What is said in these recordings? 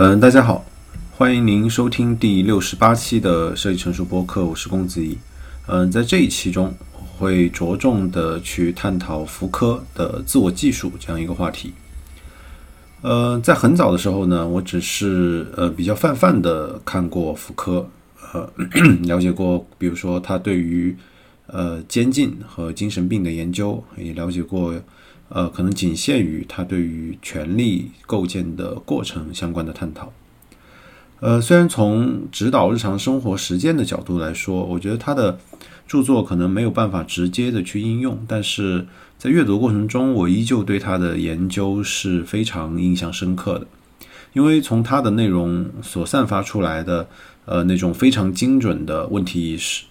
嗯，大家好，欢迎您收听第六十八期的设计成熟播客，我是龚子怡。嗯，在这一期中，我会着重的去探讨福柯的自我技术这样一个话题。呃，在很早的时候呢，我只是呃比较泛泛的看过福柯，呃，了解过，比如说他对于呃监禁和精神病的研究，也了解过。呃，可能仅限于他对于权力构建的过程相关的探讨。呃，虽然从指导日常生活实践的角度来说，我觉得他的著作可能没有办法直接的去应用，但是在阅读过程中，我依旧对他的研究是非常印象深刻的，因为从他的内容所散发出来的呃那种非常精准的问题意识，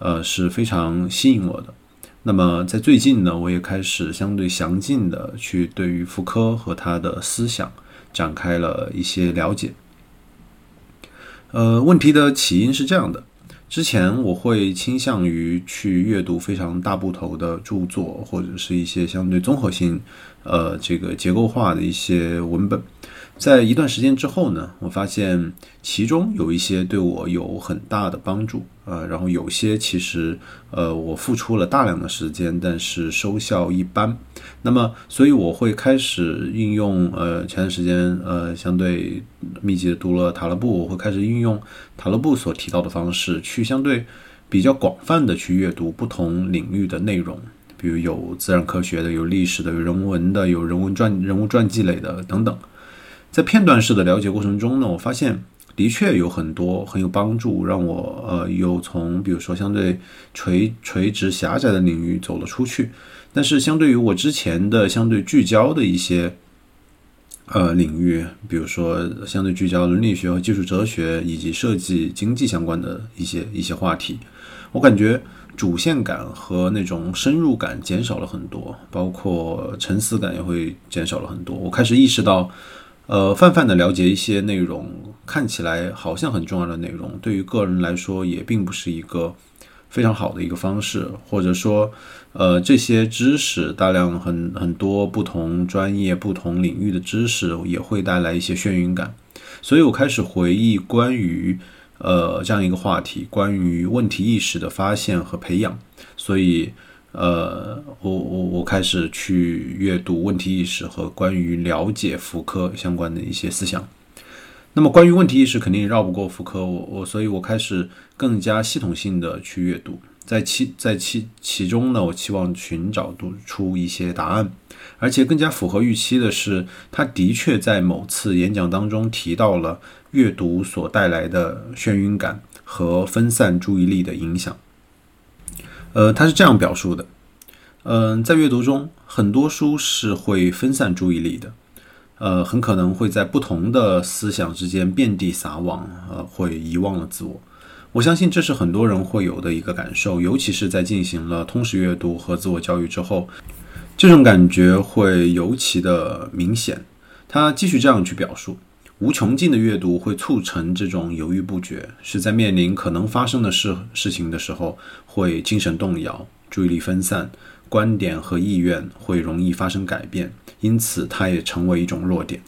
呃是非常吸引我的。那么在最近呢，我也开始相对详尽的去对于福柯和他的思想展开了一些了解。呃，问题的起因是这样的：之前我会倾向于去阅读非常大部头的著作，或者是一些相对综合性、呃，这个结构化的一些文本。在一段时间之后呢，我发现其中有一些对我有很大的帮助，呃，然后有些其实，呃，我付出了大量的时间，但是收效一般。那么，所以我会开始运用，呃，前段时间，呃，相对密集的读了塔勒布，我会开始运用塔勒布所提到的方式，去相对比较广泛的去阅读不同领域的内容，比如有自然科学的，有历史的，有人文的，有人文传人物传记类的等等。在片段式的了解过程中呢，我发现的确有很多很有帮助，让我呃有从比如说相对垂垂直狭窄的领域走了出去。但是相对于我之前的相对聚焦的一些呃领域，比如说相对聚焦伦理学和技术哲学以及设计经济相关的一些一些话题，我感觉主线感和那种深入感减少了很多，包括沉思感也会减少了很多。我开始意识到。呃，泛泛的了解一些内容，看起来好像很重要的内容，对于个人来说也并不是一个非常好的一个方式，或者说，呃，这些知识大量很很多不同专业、不同领域的知识也会带来一些眩晕感，所以我开始回忆关于呃这样一个话题，关于问题意识的发现和培养，所以。呃，我我我开始去阅读问题意识和关于了解福柯相关的一些思想。那么关于问题意识，肯定绕不过福柯，我我所以，我开始更加系统性的去阅读，在其在其其中呢，我期望寻找读出一些答案，而且更加符合预期的是，他的确在某次演讲当中提到了阅读所带来的眩晕感和分散注意力的影响。呃，他是这样表述的，嗯，在阅读中，很多书是会分散注意力的，呃，很可能会在不同的思想之间遍地撒网，呃，会遗忘了自我。我相信这是很多人会有的一个感受，尤其是在进行了通识阅读和自我教育之后，这种感觉会尤其的明显。他继续这样去表述。无穷尽的阅读会促成这种犹豫不决，是在面临可能发生的事事情的时候会精神动摇、注意力分散、观点和意愿会容易发生改变，因此它也成为一种弱点。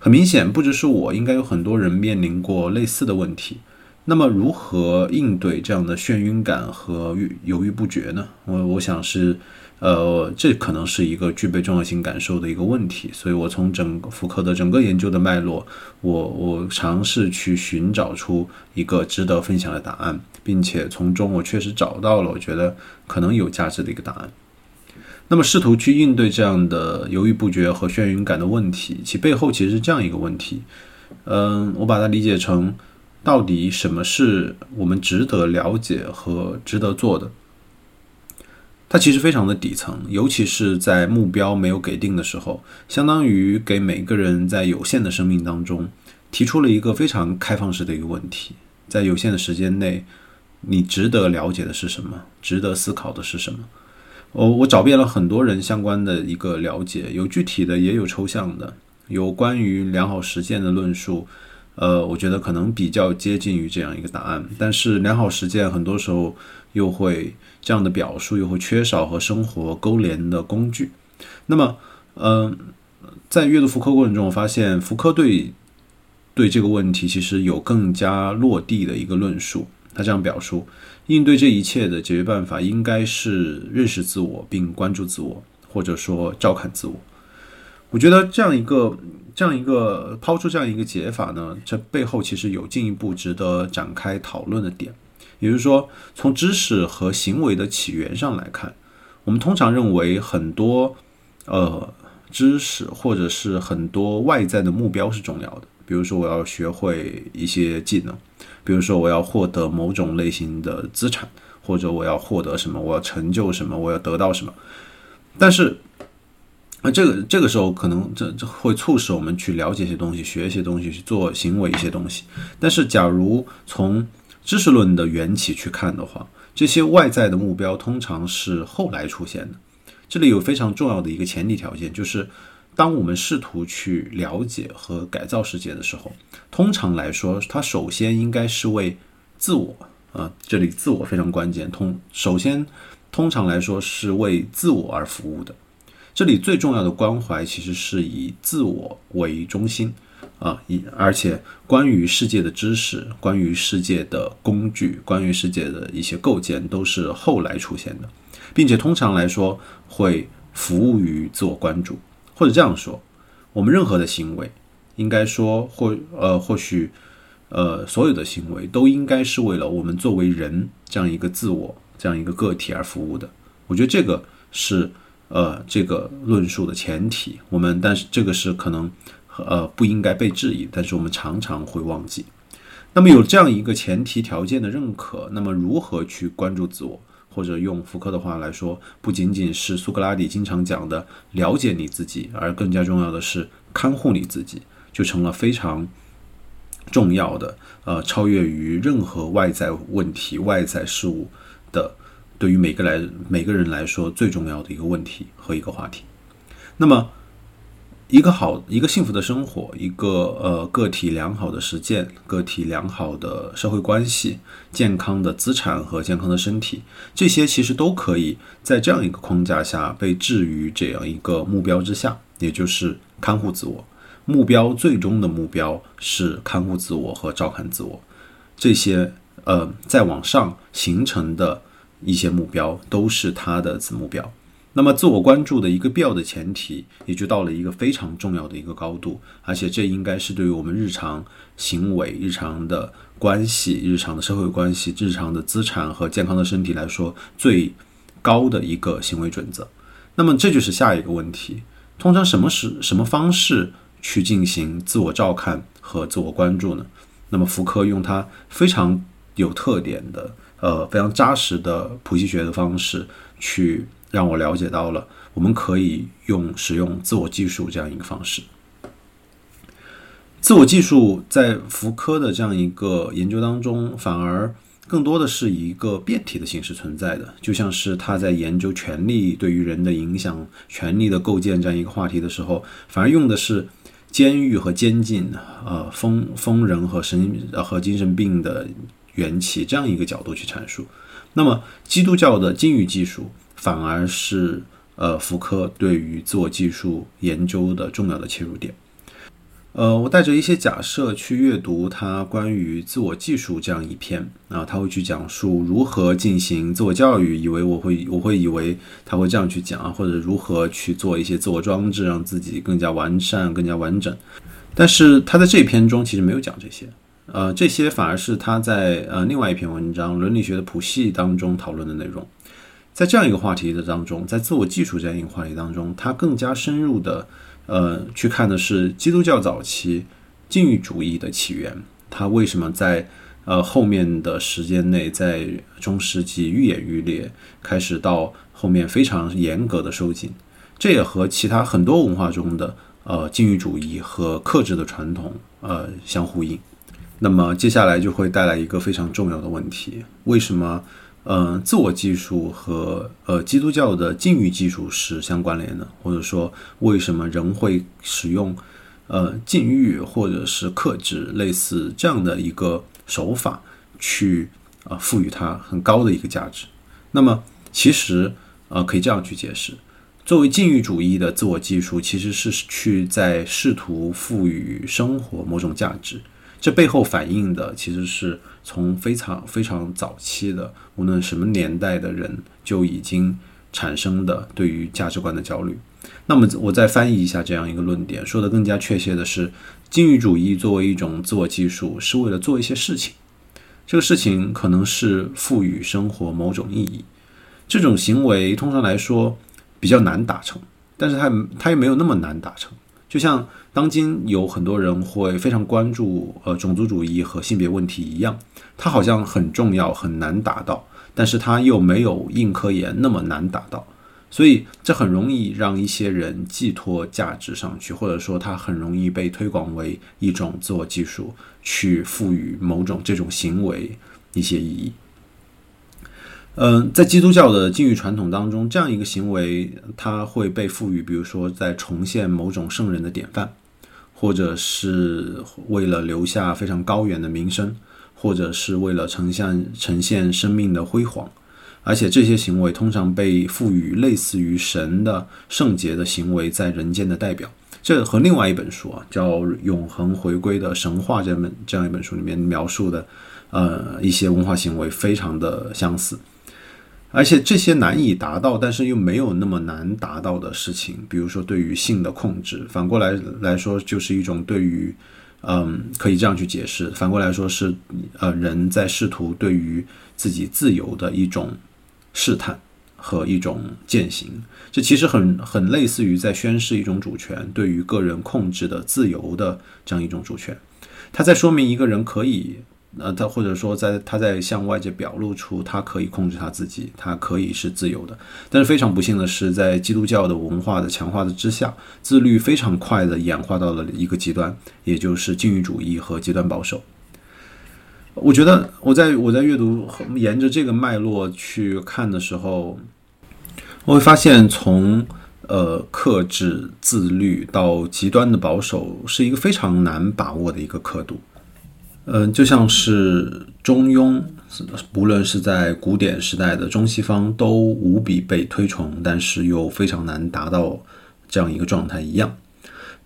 很明显，不只是我，应该有很多人面临过类似的问题。那么，如何应对这样的眩晕感和犹豫不决呢？我我想是。呃，这可能是一个具备重要性感受的一个问题，所以我从整个福柯的整个研究的脉络，我我尝试去寻找出一个值得分享的答案，并且从中我确实找到了我觉得可能有价值的一个答案。那么试图去应对这样的犹豫不决和眩晕感的问题，其背后其实是这样一个问题，嗯，我把它理解成，到底什么是我们值得了解和值得做的？它其实非常的底层，尤其是在目标没有给定的时候，相当于给每个人在有限的生命当中提出了一个非常开放式的一个问题：在有限的时间内，你值得了解的是什么？值得思考的是什么？我我找遍了很多人相关的一个了解，有具体的，也有抽象的，有关于良好实践的论述。呃，我觉得可能比较接近于这样一个答案，但是良好实践很多时候又会。这样的表述又会缺少和生活勾连的工具。那么，嗯，在阅读福柯过程中，我发现福柯对对这个问题其实有更加落地的一个论述。他这样表述：应对这一切的解决办法，应该是认识自我并关注自我，或者说照看自我。我觉得这样一个这样一个抛出这样一个解法呢，这背后其实有进一步值得展开讨论的点。也就是说，从知识和行为的起源上来看，我们通常认为很多呃知识或者是很多外在的目标是重要的。比如说，我要学会一些技能；比如说，我要获得某种类型的资产，或者我要获得什么，我要成就什么，我要得到什么。但是，那这个这个时候可能这这会促使我们去了解一些东西，学一些东西，去做行为一些东西。但是，假如从知识论的缘起去看的话，这些外在的目标通常是后来出现的。这里有非常重要的一个前提条件，就是。当我们试图去了解和改造世界的时候，通常来说，它首先应该是为自我啊，这里自我非常关键。通首先，通常来说是为自我而服务的。这里最重要的关怀其实是以自我为中心啊，以而且关于世界的知识、关于世界的工具、关于世界的一些构建都是后来出现的，并且通常来说会服务于自我关注。或者这样说，我们任何的行为，应该说或呃或许呃所有的行为都应该是为了我们作为人这样一个自我这样一个个体而服务的。我觉得这个是呃这个论述的前提。我们但是这个是可能呃不应该被质疑，但是我们常常会忘记。那么有这样一个前提条件的认可，那么如何去关注自我？或者用福柯的话来说，不仅仅是苏格拉底经常讲的了解你自己，而更加重要的是看护你自己，就成了非常重要的，呃，超越于任何外在问题、外在事物的，对于每个来每个人来说最重要的一个问题和一个话题。那么。一个好、一个幸福的生活，一个呃个体良好的实践，个体良好的社会关系，健康的资产和健康的身体，这些其实都可以在这样一个框架下被置于这样一个目标之下，也就是看护自我。目标最终的目标是看护自我和照看自我，这些呃再往上形成的一些目标都是他的子目标。那么，自我关注的一个必要的前提，也就到了一个非常重要的一个高度，而且这应该是对于我们日常行为、日常的关系、日常的社会关系、日常的资产和健康的身体来说最高的一个行为准则。那么，这就是下一个问题：通常什么是什么方式去进行自我照看和自我关注呢？那么，福柯用他非常有特点的、呃非常扎实的谱系学的方式去。让我了解到了，我们可以用使用自我技术这样一个方式。自我技术在福柯的这样一个研究当中，反而更多的是一个变体的形式存在的，就像是他在研究权力对于人的影响、权力的构建这样一个话题的时候，反而用的是监狱和监禁、呃疯疯人和神和精神病的缘起这样一个角度去阐述。那么，基督教的禁欲技术。反而是呃，福柯对于自我技术研究的重要的切入点。呃，我带着一些假设去阅读他关于自我技术这样一篇啊，他会去讲述如何进行自我教育，以为我会我会以为他会这样去讲啊，或者如何去做一些自我装置，让自己更加完善、更加完整。但是他在这篇中其实没有讲这些，呃，这些反而是他在呃另外一篇文章《伦理学的谱系》当中讨论的内容。在这样一个话题的当中，在自我技术这样一个话题当中，他更加深入的，呃，去看的是基督教早期禁欲主义的起源，它为什么在呃后面的时间内，在中世纪愈演愈烈，开始到后面非常严格的收紧，这也和其他很多文化中的呃禁欲主义和克制的传统呃相呼应。那么接下来就会带来一个非常重要的问题：为什么？嗯，自我技术和呃基督教的禁欲技术是相关联的，或者说为什么人会使用呃禁欲或者是克制类似这样的一个手法去啊赋予它很高的一个价值？那么其实呃可以这样去解释，作为禁欲主义的自我技术，其实是去在试图赋予生活某种价值。这背后反映的其实是从非常非常早期的，无论什么年代的人就已经产生的对于价值观的焦虑。那么我再翻译一下这样一个论点，说的更加确切的是，禁欲主义作为一种自我技术，是为了做一些事情。这个事情可能是赋予生活某种意义。这种行为通常来说比较难达成，但是它它也没有那么难达成。就像当今有很多人会非常关注呃种族主义和性别问题一样，它好像很重要很难达到，但是它又没有硬科研那么难达到。所以这很容易让一些人寄托价值上去，或者说它很容易被推广为一种自我技术，去赋予某种这种行为一些意义。嗯，在基督教的禁欲传统当中，这样一个行为它会被赋予，比如说在重现某种圣人的典范，或者是为了留下非常高远的名声，或者是为了呈现呈现生命的辉煌。而且这些行为通常被赋予类似于神的圣洁的行为在人间的代表，这和另外一本书啊叫《永恒回归的神话》这本这样一本书里面描述的，呃一些文化行为非常的相似。而且这些难以达到，但是又没有那么难达到的事情，比如说对于性的控制，反过来来说就是一种对于，嗯，可以这样去解释，反过来说是，呃，人在试图对于自己自由的一种。试探和一种践行，这其实很很类似于在宣示一种主权，对于个人控制的自由的这样一种主权。他在说明一个人可以，呃，他或者说在他在向外界表露出他可以控制他自己，他可以是自由的。但是非常不幸的是，在基督教的文化的强化的之下，自律非常快的演化到了一个极端，也就是禁欲主义和极端保守。我觉得我在我在阅读沿着这个脉络去看的时候，我会发现从呃克制自律到极端的保守是一个非常难把握的一个刻度。嗯，就像是中庸，不论是在古典时代的中西方都无比被推崇，但是又非常难达到这样一个状态一样。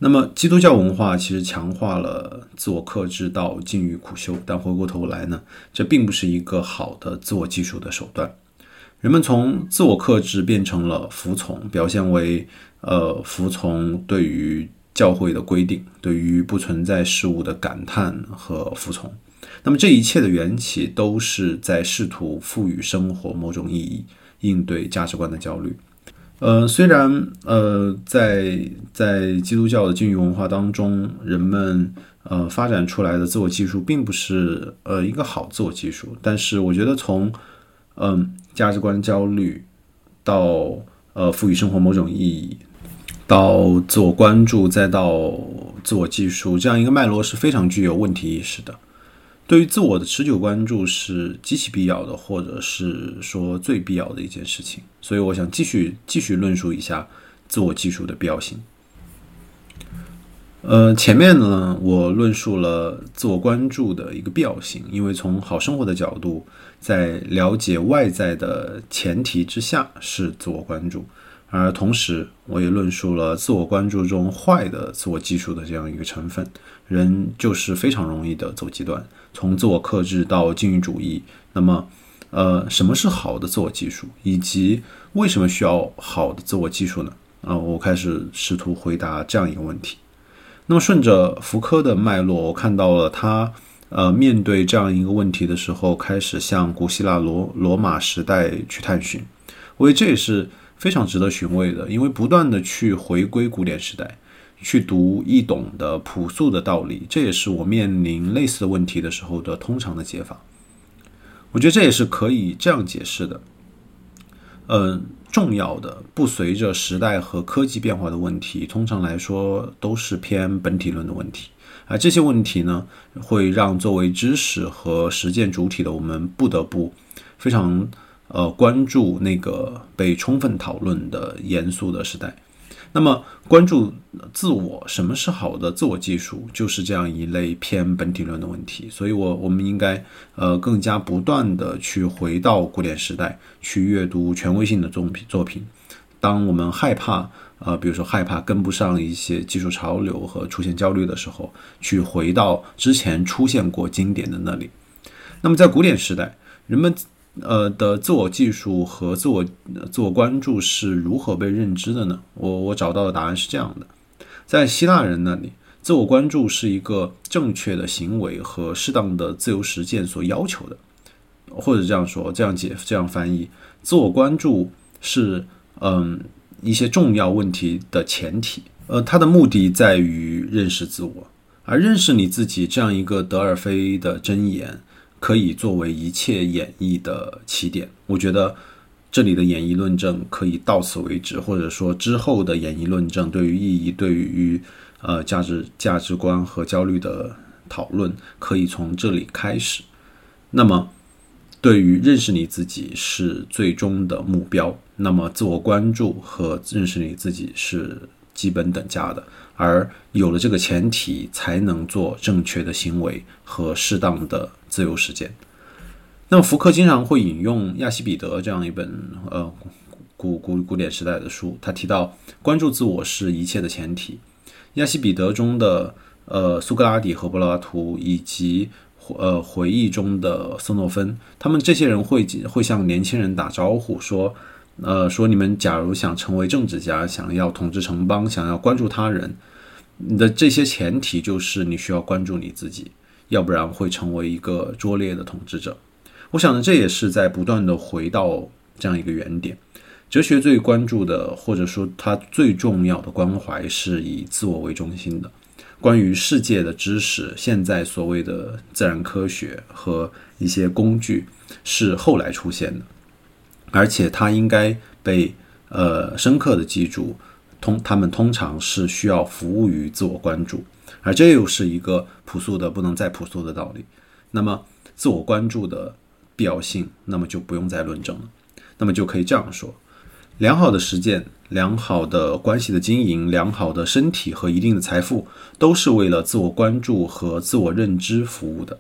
那么，基督教文化其实强化了自我克制到禁欲苦修，但回过头来呢，这并不是一个好的自我技术的手段。人们从自我克制变成了服从，表现为呃服从对于教会的规定，对于不存在事物的感叹和服从。那么这一切的缘起都是在试图赋予生活某种意义，应对价值观的焦虑。呃，虽然呃，在在基督教的禁欲文化当中，人们呃发展出来的自我技术并不是呃一个好自我技术，但是我觉得从嗯价值观焦虑到呃赋予生活某种意义，到自我关注，再到自我技术这样一个脉络是非常具有问题意识的。对于自我的持久关注是极其必要的，或者是说最必要的一件事情。所以，我想继续继续论述一下自我技术的必要性。呃，前面呢，我论述了自我关注的一个必要性，因为从好生活的角度，在了解外在的前提之下是自我关注。而同时，我也论述了自我关注中坏的自我技术的这样一个成分，人就是非常容易的走极端，从自我克制到禁欲主义。那么，呃，什么是好的自我技术，以及为什么需要好的自我技术呢？啊，我开始试图回答这样一个问题。那么，顺着福柯的脉络，我看到了他，呃，面对这样一个问题的时候，开始向古希腊罗罗马时代去探寻。我觉得这也是。非常值得寻味的，因为不断的去回归古典时代，去读易懂的朴素的道理，这也是我面临类似的问题的时候的通常的解法。我觉得这也是可以这样解释的。嗯，重要的不随着时代和科技变化的问题，通常来说都是偏本体论的问题，而这些问题呢，会让作为知识和实践主体的我们不得不非常。呃，关注那个被充分讨论的严肃的时代，那么关注自我，什么是好的自我技术，就是这样一类偏本体论的问题。所以，我我们应该呃更加不断的去回到古典时代，去阅读权威性的作品作品，当我们害怕，呃，比如说害怕跟不上一些技术潮流和出现焦虑的时候，去回到之前出现过经典的那里。那么在古典时代，人们呃的自我技术和自我自我关注是如何被认知的呢？我我找到的答案是这样的：在希腊人那里，自我关注是一个正确的行为和适当的自由实践所要求的，或者这样说，这样解这样翻译，自我关注是。嗯，一些重要问题的前提，呃，它的目的在于认识自我，而认识你自己这样一个德尔菲的箴言，可以作为一切演绎的起点。我觉得这里的演绎论证可以到此为止，或者说之后的演绎论证对于意义、对于呃价值价值观和焦虑的讨论，可以从这里开始。那么。对于认识你自己是最终的目标，那么自我关注和认识你自己是基本等价的。而有了这个前提，才能做正确的行为和适当的自由实践。那么福柯经常会引用亚西比德这样一本呃古古古典时代的书，他提到关注自我是一切的前提。亚西比德中的呃苏格拉底和柏拉图以及。呃，回忆中的斯诺芬，他们这些人会会向年轻人打招呼说，呃，说你们假如想成为政治家，想要统治城邦，想要关注他人，你的这些前提就是你需要关注你自己，要不然会成为一个拙劣的统治者。我想呢，这也是在不断的回到这样一个原点。哲学最关注的，或者说它最重要的关怀，是以自我为中心的。关于世界的知识，现在所谓的自然科学和一些工具是后来出现的，而且它应该被呃深刻的记住，通他们通常是需要服务于自我关注，而这又是一个朴素的不能再朴素的道理。那么自我关注的必要性，那么就不用再论证了，那么就可以这样说。良好的实践、良好的关系的经营、良好的身体和一定的财富，都是为了自我关注和自我认知服务的。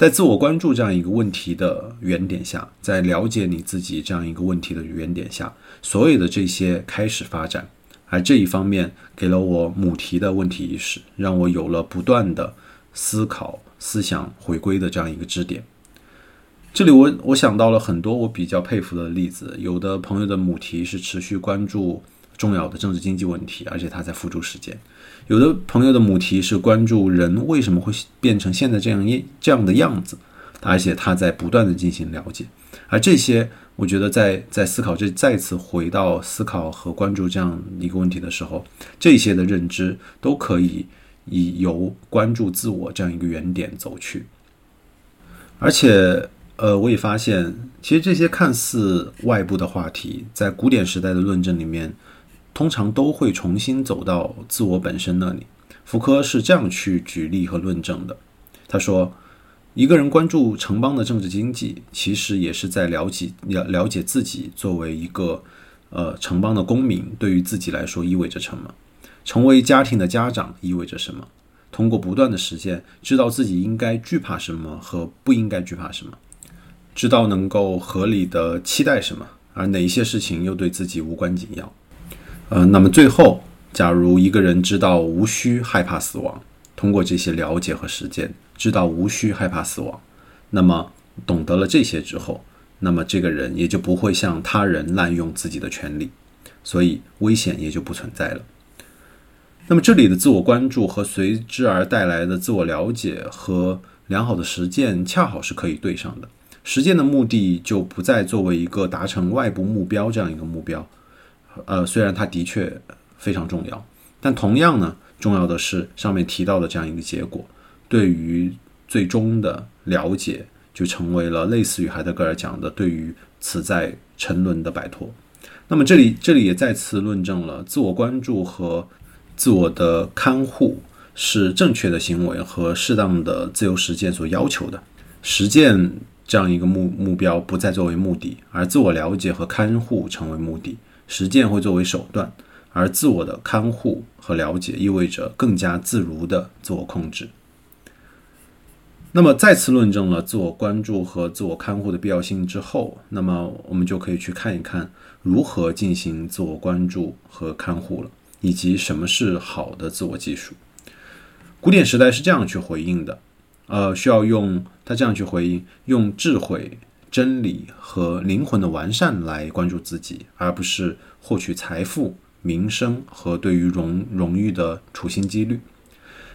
在自我关注这样一个问题的原点下，在了解你自己这样一个问题的原点下，所有的这些开始发展。而这一方面给了我母题的问题意识，让我有了不断的思考、思想回归的这样一个支点。这里我我想到了很多我比较佩服的例子，有的朋友的母题是持续关注重要的政治经济问题，而且他在付诸实践；有的朋友的母题是关注人为什么会变成现在这样一这样的样子，而且他在不断的进行了解。而这些，我觉得在在思考这再次回到思考和关注这样一个问题的时候，这些的认知都可以以由关注自我这样一个原点走去，而且。呃，我也发现，其实这些看似外部的话题，在古典时代的论证里面，通常都会重新走到自我本身那里。福柯是这样去举例和论证的。他说，一个人关注城邦的政治经济，其实也是在了解了了解自己作为一个呃城邦的公民，对于自己来说意味着什么？成为家庭的家长意味着什么？通过不断的实践，知道自己应该惧怕什么和不应该惧怕什么。知道能够合理的期待什么，而哪一些事情又对自己无关紧要。呃，那么最后，假如一个人知道无需害怕死亡，通过这些了解和实践，知道无需害怕死亡，那么懂得了这些之后，那么这个人也就不会向他人滥用自己的权利，所以危险也就不存在了。那么这里的自我关注和随之而带来的自我了解和良好的实践，恰好是可以对上的。实践的目的就不再作为一个达成外部目标这样一个目标，呃，虽然它的确非常重要，但同样呢，重要的是上面提到的这样一个结果，对于最终的了解，就成为了类似于海德格尔讲的对于此在沉沦的摆脱。那么这里这里也再次论证了自我关注和自我的看护是正确的行为和适当的自由实践所要求的实践。这样一个目目标不再作为目的，而自我了解和看护成为目的，实践会作为手段，而自我的看护和了解意味着更加自如的自我控制。那么再次论证了自我关注和自我看护的必要性之后，那么我们就可以去看一看如何进行自我关注和看护了，以及什么是好的自我技术。古典时代是这样去回应的，呃，需要用他这样去回应，用智慧、真理和灵魂的完善来关注自己，而不是获取财富、名声和对于荣荣誉的处心积虑。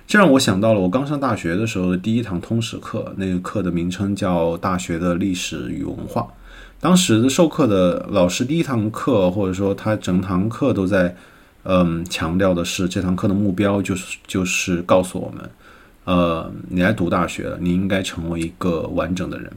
这让我想到了我刚上大学的时候的第一堂通识课，那个课的名称叫《大学的历史与文化》。当时授课的老师第一堂课，或者说他整堂课都在，嗯，强调的是这堂课的目标就是就是告诉我们，呃，你来读大学了，你应该成为一个完整的人。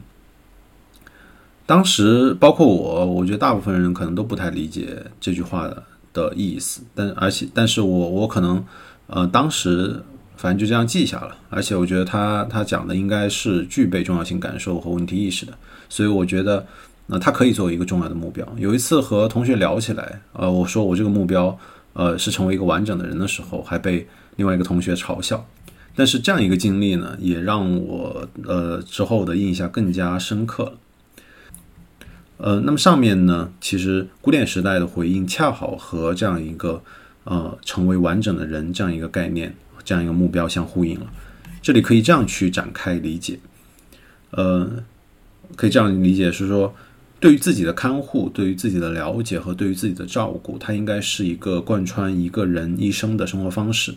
当时包括我，我觉得大部分人可能都不太理解这句话的的意思，但而且，但是我我可能，呃，当时。反正就这样记下了，而且我觉得他他讲的应该是具备重要性感受和问题意识的，所以我觉得那他可以作为一个重要的目标。有一次和同学聊起来，呃，我说我这个目标呃是成为一个完整的人的时候，还被另外一个同学嘲笑。但是这样一个经历呢，也让我呃之后的印象更加深刻。呃，那么上面呢，其实古典时代的回应恰好和这样一个呃成为完整的人这样一个概念。这样一个目标相呼应了，这里可以这样去展开理解，呃，可以这样理解是说，对于自己的看护、对于自己的了解和对于自己的照顾，它应该是一个贯穿一个人一生的生活方式。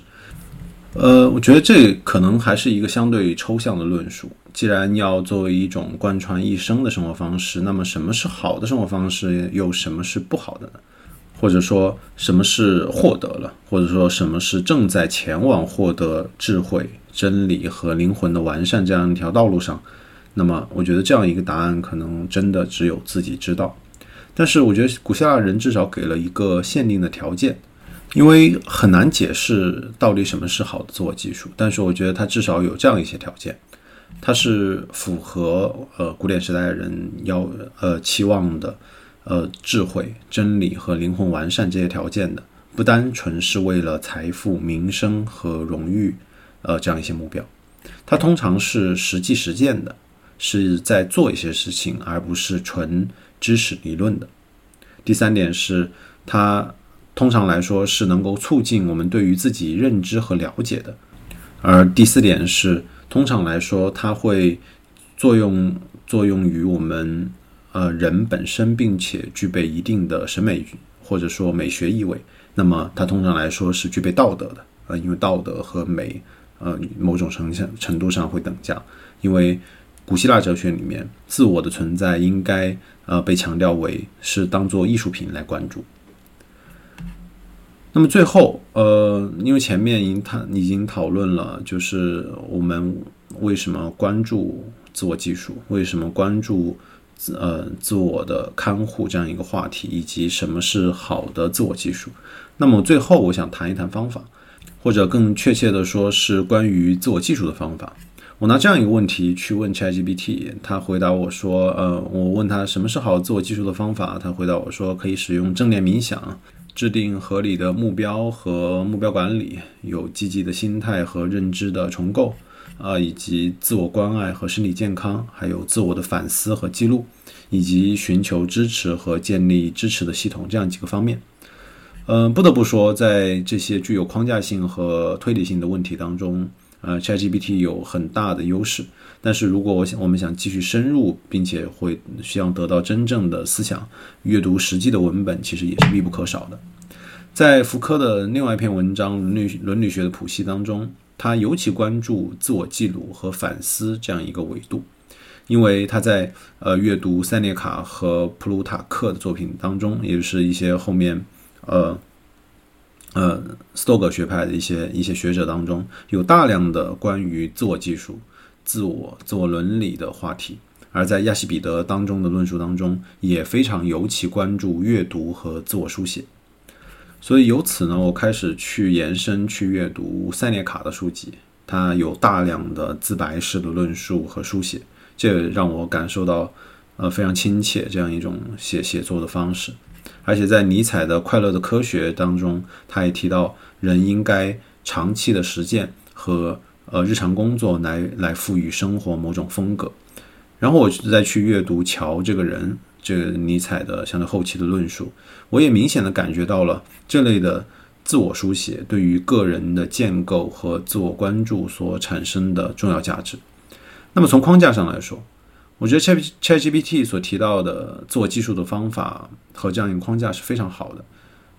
呃，我觉得这可能还是一个相对抽象的论述。既然要作为一种贯穿一生的生活方式，那么什么是好的生活方式，又什么是不好的呢？或者说什么是获得了，或者说什么是正在前往获得智慧、真理和灵魂的完善这样一条道路上？那么，我觉得这样一个答案可能真的只有自己知道。但是，我觉得古希腊人至少给了一个限定的条件，因为很难解释到底什么是好的自我技术。但是，我觉得它至少有这样一些条件，它是符合呃古典时代人要呃期望的。呃，智慧、真理和灵魂完善这些条件的，不单纯是为了财富、名声和荣誉，呃，这样一些目标，它通常是实际实践的，是在做一些事情，而不是纯知识理论的。第三点是，它通常来说是能够促进我们对于自己认知和了解的。而第四点是，通常来说，它会作用作用于我们。呃，人本身并且具备一定的审美或者说美学意味，那么它通常来说是具备道德的。呃，因为道德和美，呃，某种程度程度上会等价。因为古希腊哲学里面，自我的存在应该呃被强调为是当做艺术品来关注。那么最后，呃，因为前面已经谈已经讨论了，就是我们为什么关注自我技术，为什么关注自。呃，自我的看护这样一个话题，以及什么是好的自我技术。那么最后，我想谈一谈方法，或者更确切的说，是关于自我技术的方法。我拿这样一个问题去问 ChatGPT，他回答我说：“呃，我问他什么是好自我技术的方法，他回答我说可以使用正念冥想，制定合理的目标和目标管理，有积极的心态和认知的重构。”啊，以及自我关爱和身体健康，还有自我的反思和记录，以及寻求支持和建立支持的系统，这样几个方面。嗯，不得不说，在这些具有框架性和推理性的问题当中，呃，ChatGPT 有很大的优势。但是如果我想我们想继续深入，并且会需要得到真正的思想，阅读实际的文本，其实也是必不可少的。在福柯的另外一篇文章《伦理伦理学的谱系》当中。他尤其关注自我记录和反思这样一个维度，因为他在呃阅读塞涅卡和普鲁塔克的作品当中，也就是一些后面呃呃斯多葛学派的一些一些学者当中，有大量的关于自我技术、自我自我伦理的话题，而在亚西彼得当中的论述当中，也非常尤其关注阅读和自我书写。所以由此呢，我开始去延伸去阅读塞涅卡的书籍，他有大量的自白式的论述和书写，这让我感受到，呃，非常亲切这样一种写写作的方式。而且在尼采的《快乐的科学》当中，他也提到人应该长期的实践和呃日常工作来来赋予生活某种风格。然后我再去阅读乔这个人，这个尼采的相对后期的论述，我也明显的感觉到了这类的自我书写对于个人的建构和自我关注所产生的重要价值。那么从框架上来说，我觉得 Chat ChatGPT 所提到的自我技术的方法和这样一个框架是非常好的。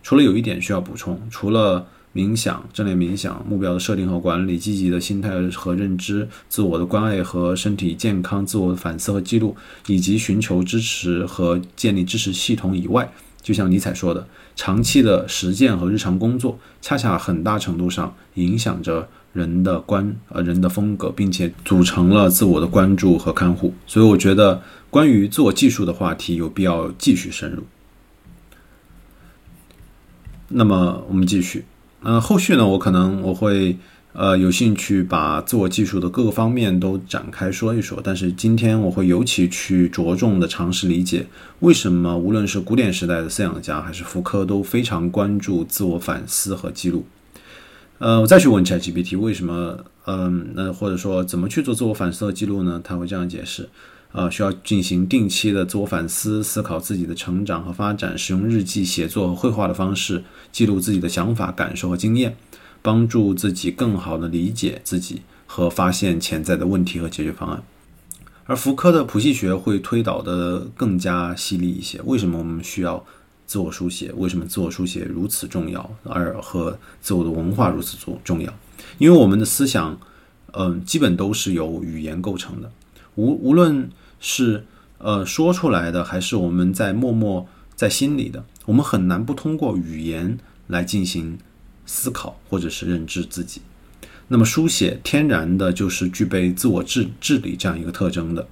除了有一点需要补充，除了冥想、正念冥想、目标的设定和管理、积极的心态和认知、自我的关爱和身体健康、自我的反思和记录，以及寻求支持和建立支持系统以外，就像尼采说的，长期的实践和日常工作，恰恰很大程度上影响着人的关呃人的风格，并且组成了自我的关注和看护。所以，我觉得关于自我技术的话题有必要继续深入。那么，我们继续。嗯，后续呢，我可能我会呃有兴趣把自我技术的各个方面都展开说一说。但是今天我会尤其去着重的尝试理解，为什么无论是古典时代的思想家还是福柯都非常关注自我反思和记录。呃，我再去问 ChatGPT 为什么，嗯，那或者说怎么去做自我反思和记录呢？他会这样解释。呃，需要进行定期的自我反思，思考自己的成长和发展，使用日记、写作和绘画的方式记录自己的想法、感受和经验，帮助自己更好的理解自己和发现潜在的问题和解决方案。而福柯的谱系学会推导的更加犀利一些。为什么我们需要自我书写？为什么自我书写如此重要？而和自我的文化如此重重要？因为我们的思想，嗯，基本都是由语言构成的，无无论。是呃说出来的，还是我们在默默在心里的？我们很难不通过语言来进行思考，或者是认知自己。那么书写天然的就是具备自我治治理这样一个特征的。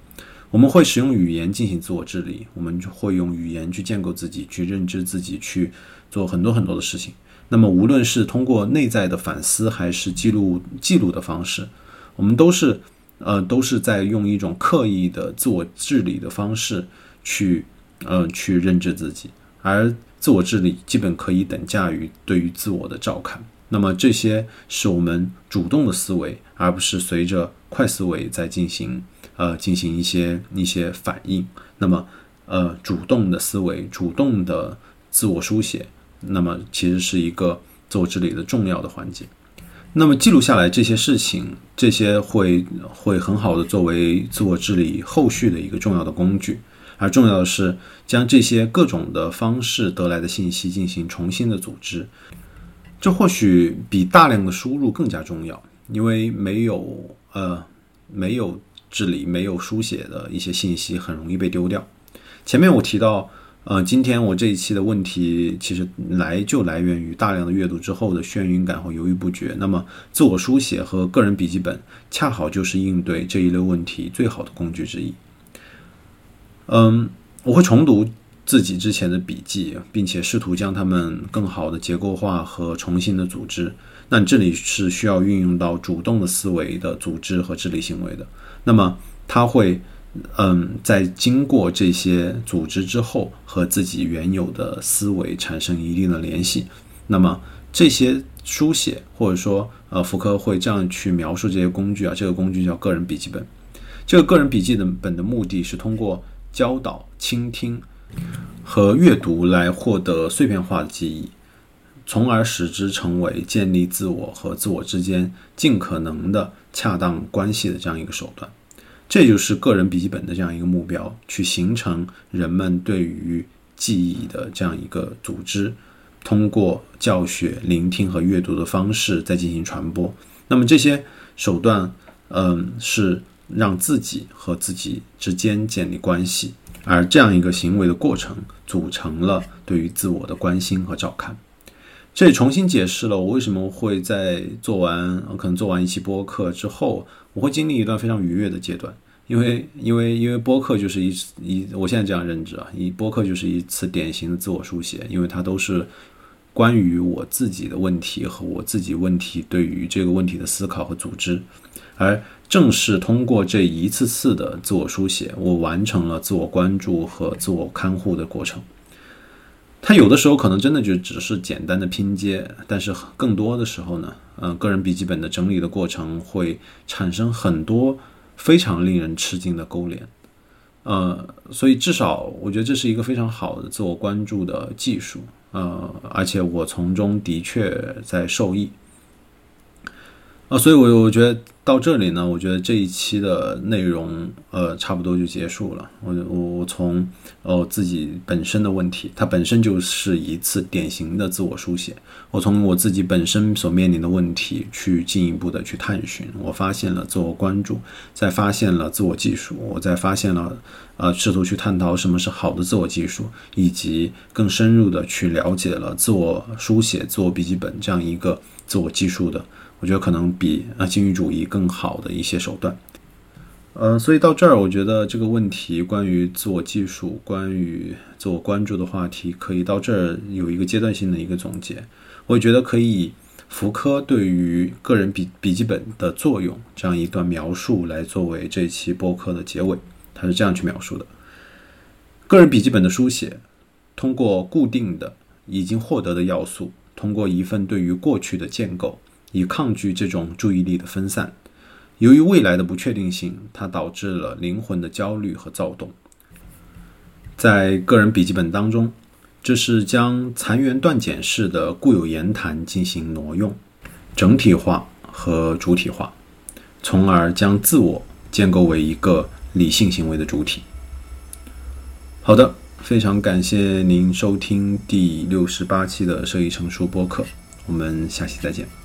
我们会使用语言进行自我治理，我们就会用语言去建构自己，去认知自己，去做很多很多的事情。那么无论是通过内在的反思，还是记录记录的方式，我们都是。呃，都是在用一种刻意的自我治理的方式去，呃，去认知自己，而自我治理基本可以等价于对于自我的照看。那么这些是我们主动的思维，而不是随着快思维在进行，呃，进行一些一些反应。那么，呃，主动的思维，主动的自我书写，那么其实是一个自我治理的重要的环节。那么记录下来这些事情，这些会会很好的作为自我治理后续的一个重要的工具，而重要的是将这些各种的方式得来的信息进行重新的组织，这或许比大量的输入更加重要，因为没有呃没有治理、没有书写的一些信息很容易被丢掉。前面我提到。呃，今天我这一期的问题其实来就来源于大量的阅读之后的眩晕感和犹豫不决。那么，自我书写和个人笔记本恰好就是应对这一类问题最好的工具之一。嗯，我会重读自己之前的笔记，并且试图将它们更好的结构化和重新的组织。那这里是需要运用到主动的思维的组织和智力行为的。那么，它会。嗯，在经过这些组织之后，和自己原有的思维产生一定的联系。那么这些书写，或者说，呃，福柯会这样去描述这些工具啊。这个工具叫个人笔记本。这个个人笔记的本的目的是通过教导、倾听和阅读来获得碎片化的记忆，从而使之成为建立自我和自我之间尽可能的恰当关系的这样一个手段。这就是个人笔记本的这样一个目标，去形成人们对于记忆的这样一个组织，通过教学、聆听和阅读的方式再进行传播。那么这些手段，嗯，是让自己和自己之间建立关系，而这样一个行为的过程，组成了对于自我的关心和照看。这也重新解释了我为什么会在做完可能做完一期播客之后。我会经历一段非常愉悦的阶段，因为因为因为播客就是一一，我现在这样认知啊，一播客就是一次典型的自我书写，因为它都是关于我自己的问题和我自己问题对于这个问题的思考和组织，而正是通过这一次次的自我书写，我完成了自我关注和自我看护的过程。它有的时候可能真的就只是简单的拼接，但是更多的时候呢，嗯，个人笔记本的整理的过程会产生很多非常令人吃惊的勾连，呃，所以至少我觉得这是一个非常好的自我关注的技术，呃，而且我从中的确在受益。啊，所以，我我觉得到这里呢，我觉得这一期的内容，呃，差不多就结束了。我我我从呃自己本身的问题，它本身就是一次典型的自我书写。我从我自己本身所面临的问题去进一步的去探寻，我发现了自我关注，再发现了自我技术，我再发现了呃，试图去探讨什么是好的自我技术，以及更深入的去了解了自我书写、自我笔记本这样一个自我技术的。我觉得可能比啊禁欲主义更好的一些手段，呃，所以到这儿，我觉得这个问题关于自我技术、关于自我关注的话题，可以到这儿有一个阶段性的一个总结。我觉得可以以福柯对于个人笔笔记本的作用这样一段描述来作为这期播客的结尾。他是这样去描述的：个人笔记本的书写，通过固定的已经获得的要素，通过一份对于过去的建构。以抗拒这种注意力的分散。由于未来的不确定性，它导致了灵魂的焦虑和躁动。在个人笔记本当中，这是将残垣断简式的固有言谈进行挪用、整体化和主体化，从而将自我建构为一个理性行为的主体。好的，非常感谢您收听第六十八期的设计成熟播客，我们下期再见。